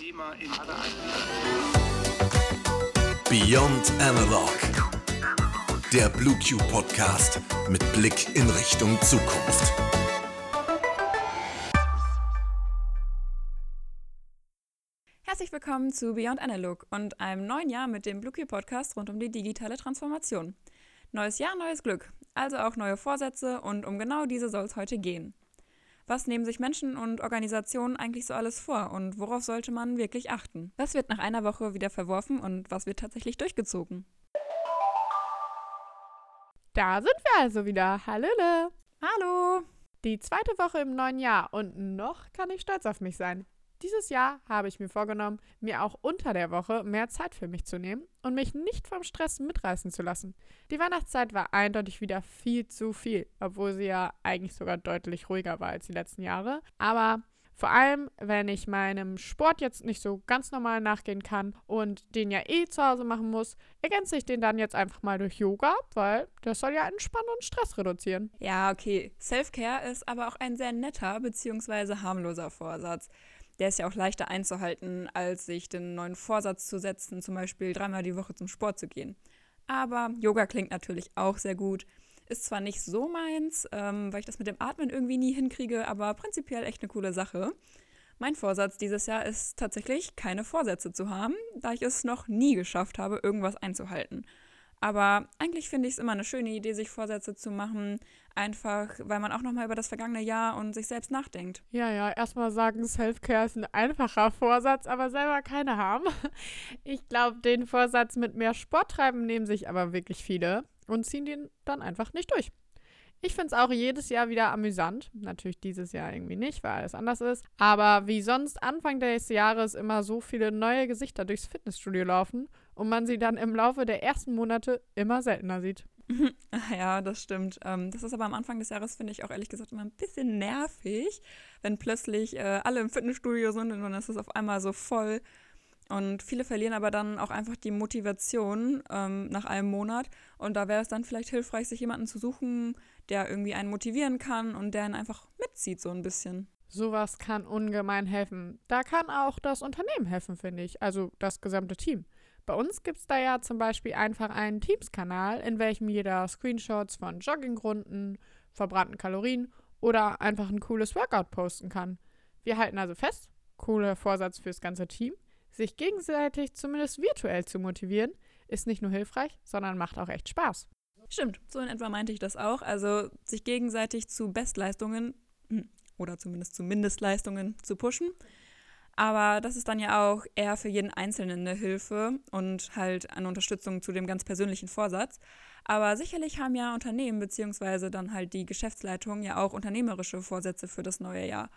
Thema in Beyond Analog. Der BlueQ Podcast mit Blick in Richtung Zukunft. Herzlich willkommen zu Beyond Analog und einem neuen Jahr mit dem BlueQ Podcast rund um die digitale Transformation. Neues Jahr, neues Glück, also auch neue Vorsätze und um genau diese soll es heute gehen. Was nehmen sich Menschen und Organisationen eigentlich so alles vor und worauf sollte man wirklich achten? Was wird nach einer Woche wieder verworfen und was wird tatsächlich durchgezogen? Da sind wir also wieder. Hallöle. Hallo! Die zweite Woche im neuen Jahr und noch kann ich stolz auf mich sein. Dieses Jahr habe ich mir vorgenommen, mir auch unter der Woche mehr Zeit für mich zu nehmen und mich nicht vom Stress mitreißen zu lassen. Die Weihnachtszeit war eindeutig wieder viel zu viel, obwohl sie ja eigentlich sogar deutlich ruhiger war als die letzten Jahre. Aber vor allem, wenn ich meinem Sport jetzt nicht so ganz normal nachgehen kann und den ja eh zu Hause machen muss, ergänze ich den dann jetzt einfach mal durch Yoga, weil das soll ja entspannen und Stress reduzieren. Ja, okay. Self-Care ist aber auch ein sehr netter bzw. harmloser Vorsatz der ist ja auch leichter einzuhalten, als sich den neuen Vorsatz zu setzen, zum Beispiel dreimal die Woche zum Sport zu gehen. Aber Yoga klingt natürlich auch sehr gut. Ist zwar nicht so meins, ähm, weil ich das mit dem Atmen irgendwie nie hinkriege, aber prinzipiell echt eine coole Sache. Mein Vorsatz dieses Jahr ist tatsächlich, keine Vorsätze zu haben, da ich es noch nie geschafft habe, irgendwas einzuhalten. Aber eigentlich finde ich es immer eine schöne Idee, sich Vorsätze zu machen, einfach weil man auch nochmal über das vergangene Jahr und sich selbst nachdenkt. Ja, ja, erstmal sagen, Self-Care ist ein einfacher Vorsatz, aber selber keine haben. Ich glaube, den Vorsatz mit mehr Sport treiben nehmen sich aber wirklich viele und ziehen den dann einfach nicht durch. Ich finde es auch jedes Jahr wieder amüsant. Natürlich dieses Jahr irgendwie nicht, weil alles anders ist. Aber wie sonst Anfang des Jahres immer so viele neue Gesichter durchs Fitnessstudio laufen und man sie dann im Laufe der ersten Monate immer seltener sieht. Ja, das stimmt. Ähm, das ist aber am Anfang des Jahres, finde ich, auch ehrlich gesagt immer ein bisschen nervig, wenn plötzlich äh, alle im Fitnessstudio sind und dann ist es auf einmal so voll. Und viele verlieren aber dann auch einfach die Motivation ähm, nach einem Monat. Und da wäre es dann vielleicht hilfreich, sich jemanden zu suchen, der irgendwie einen motivieren kann und der einen einfach mitzieht, so ein bisschen. Sowas kann ungemein helfen. Da kann auch das Unternehmen helfen, finde ich. Also das gesamte Team. Bei uns gibt es da ja zum Beispiel einfach einen Teams-Kanal, in welchem jeder Screenshots von Joggingrunden, verbrannten Kalorien oder einfach ein cooles Workout posten kann. Wir halten also fest, cooler Vorsatz fürs ganze Team – sich gegenseitig zumindest virtuell zu motivieren, ist nicht nur hilfreich, sondern macht auch echt Spaß. Stimmt, so in etwa meinte ich das auch. Also sich gegenseitig zu Bestleistungen hm, oder zumindest zu Mindestleistungen zu pushen. Aber das ist dann ja auch eher für jeden Einzelnen eine Hilfe und halt eine Unterstützung zu dem ganz persönlichen Vorsatz. Aber sicherlich haben ja Unternehmen beziehungsweise dann halt die Geschäftsleitung ja auch unternehmerische Vorsätze für das neue Jahr.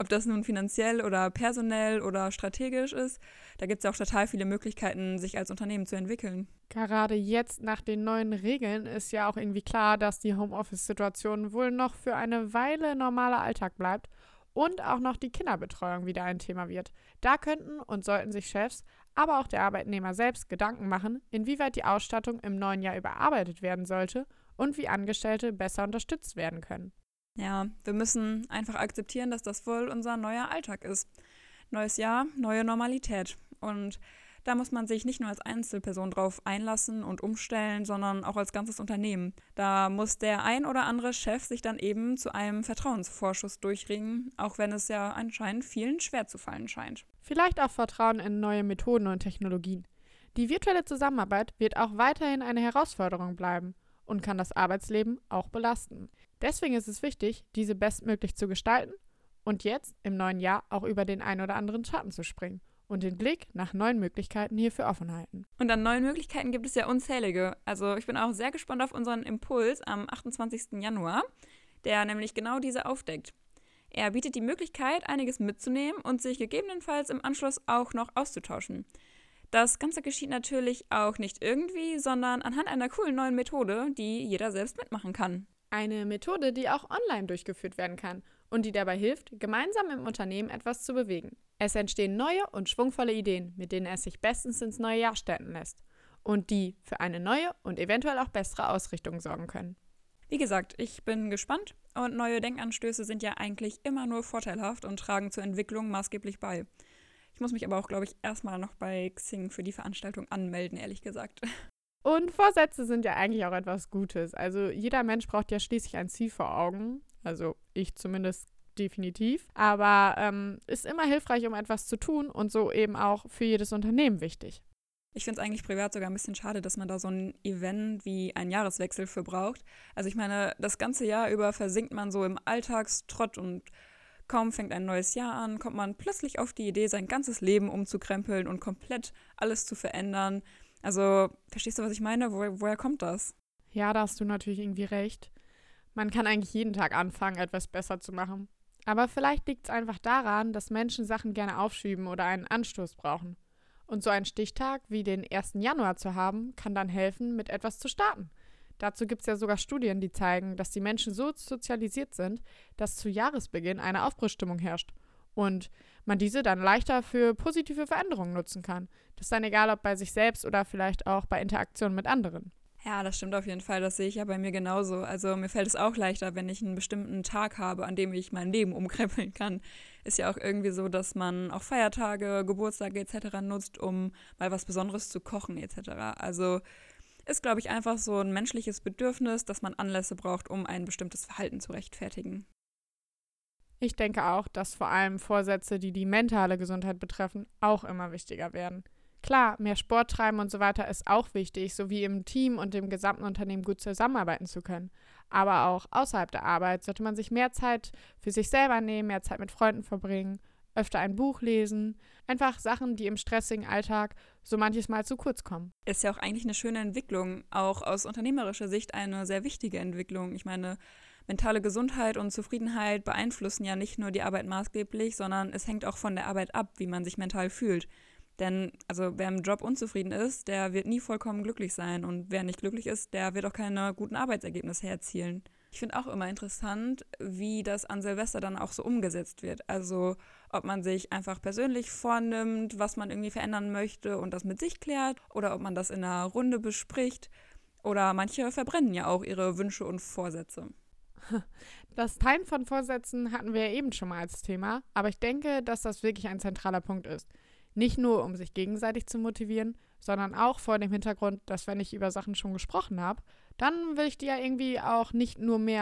Ob das nun finanziell oder personell oder strategisch ist, da gibt es ja auch total viele Möglichkeiten, sich als Unternehmen zu entwickeln. Gerade jetzt nach den neuen Regeln ist ja auch irgendwie klar, dass die Homeoffice-Situation wohl noch für eine Weile normaler Alltag bleibt und auch noch die Kinderbetreuung wieder ein Thema wird. Da könnten und sollten sich Chefs, aber auch der Arbeitnehmer selbst Gedanken machen, inwieweit die Ausstattung im neuen Jahr überarbeitet werden sollte und wie Angestellte besser unterstützt werden können. Ja, wir müssen einfach akzeptieren, dass das wohl unser neuer Alltag ist. Neues Jahr, neue Normalität. Und da muss man sich nicht nur als Einzelperson drauf einlassen und umstellen, sondern auch als ganzes Unternehmen. Da muss der ein oder andere Chef sich dann eben zu einem Vertrauensvorschuss durchringen, auch wenn es ja anscheinend vielen schwer zu fallen scheint. Vielleicht auch Vertrauen in neue Methoden und Technologien. Die virtuelle Zusammenarbeit wird auch weiterhin eine Herausforderung bleiben und kann das Arbeitsleben auch belasten. Deswegen ist es wichtig, diese bestmöglich zu gestalten und jetzt im neuen Jahr auch über den ein oder anderen Schatten zu springen und den Blick nach neuen Möglichkeiten hierfür offen halten. Und an neuen Möglichkeiten gibt es ja unzählige. Also ich bin auch sehr gespannt auf unseren Impuls am 28. Januar, der nämlich genau diese aufdeckt. Er bietet die Möglichkeit, einiges mitzunehmen und sich gegebenenfalls im Anschluss auch noch auszutauschen. Das Ganze geschieht natürlich auch nicht irgendwie, sondern anhand einer coolen neuen Methode, die jeder selbst mitmachen kann. Eine Methode, die auch online durchgeführt werden kann und die dabei hilft, gemeinsam im Unternehmen etwas zu bewegen. Es entstehen neue und schwungvolle Ideen, mit denen es sich bestens ins neue Jahr starten lässt und die für eine neue und eventuell auch bessere Ausrichtung sorgen können. Wie gesagt, ich bin gespannt und neue Denkanstöße sind ja eigentlich immer nur vorteilhaft und tragen zur Entwicklung maßgeblich bei. Ich muss mich aber auch, glaube ich, erstmal noch bei Xing für die Veranstaltung anmelden, ehrlich gesagt. Und Vorsätze sind ja eigentlich auch etwas Gutes. Also jeder Mensch braucht ja schließlich ein Ziel vor Augen. Also ich zumindest definitiv. Aber ähm, ist immer hilfreich, um etwas zu tun und so eben auch für jedes Unternehmen wichtig. Ich finde es eigentlich privat sogar ein bisschen schade, dass man da so ein Event wie ein Jahreswechsel für braucht. Also ich meine, das ganze Jahr über versinkt man so im Alltagstrott und kaum fängt ein neues Jahr an, kommt man plötzlich auf die Idee, sein ganzes Leben umzukrempeln und komplett alles zu verändern. Also, verstehst du, was ich meine? Wo, woher kommt das? Ja, da hast du natürlich irgendwie recht. Man kann eigentlich jeden Tag anfangen, etwas besser zu machen. Aber vielleicht liegt es einfach daran, dass Menschen Sachen gerne aufschieben oder einen Anstoß brauchen. Und so einen Stichtag wie den 1. Januar zu haben, kann dann helfen, mit etwas zu starten. Dazu gibt es ja sogar Studien, die zeigen, dass die Menschen so sozialisiert sind, dass zu Jahresbeginn eine Aufbruchsstimmung herrscht und man diese dann leichter für positive Veränderungen nutzen kann. Das ist dann egal, ob bei sich selbst oder vielleicht auch bei Interaktionen mit anderen. Ja, das stimmt auf jeden Fall. Das sehe ich ja bei mir genauso. Also mir fällt es auch leichter, wenn ich einen bestimmten Tag habe, an dem ich mein Leben umkrempeln kann. Ist ja auch irgendwie so, dass man auch Feiertage, Geburtstage etc. nutzt, um mal was Besonderes zu kochen etc. Also ist, glaube ich, einfach so ein menschliches Bedürfnis, dass man Anlässe braucht, um ein bestimmtes Verhalten zu rechtfertigen. Ich denke auch, dass vor allem Vorsätze, die die mentale Gesundheit betreffen, auch immer wichtiger werden. Klar, mehr Sport treiben und so weiter ist auch wichtig, sowie im Team und dem gesamten Unternehmen gut zusammenarbeiten zu können. Aber auch außerhalb der Arbeit sollte man sich mehr Zeit für sich selber nehmen, mehr Zeit mit Freunden verbringen, öfter ein Buch lesen. Einfach Sachen, die im stressigen Alltag so manches Mal zu kurz kommen. Ist ja auch eigentlich eine schöne Entwicklung, auch aus unternehmerischer Sicht eine sehr wichtige Entwicklung. Ich meine, mentale Gesundheit und Zufriedenheit beeinflussen ja nicht nur die Arbeit maßgeblich, sondern es hängt auch von der Arbeit ab, wie man sich mental fühlt. Denn also wer im Job unzufrieden ist, der wird nie vollkommen glücklich sein. Und wer nicht glücklich ist, der wird auch keine guten Arbeitsergebnisse erzielen. Ich finde auch immer interessant, wie das an Silvester dann auch so umgesetzt wird. Also ob man sich einfach persönlich vornimmt, was man irgendwie verändern möchte und das mit sich klärt, oder ob man das in einer Runde bespricht. Oder manche verbrennen ja auch ihre Wünsche und Vorsätze. Das Teilen von Vorsätzen hatten wir ja eben schon mal als Thema, aber ich denke, dass das wirklich ein zentraler Punkt ist. Nicht nur, um sich gegenseitig zu motivieren, sondern auch vor dem Hintergrund, dass wenn ich über Sachen schon gesprochen habe, dann will ich die ja irgendwie auch nicht nur mehr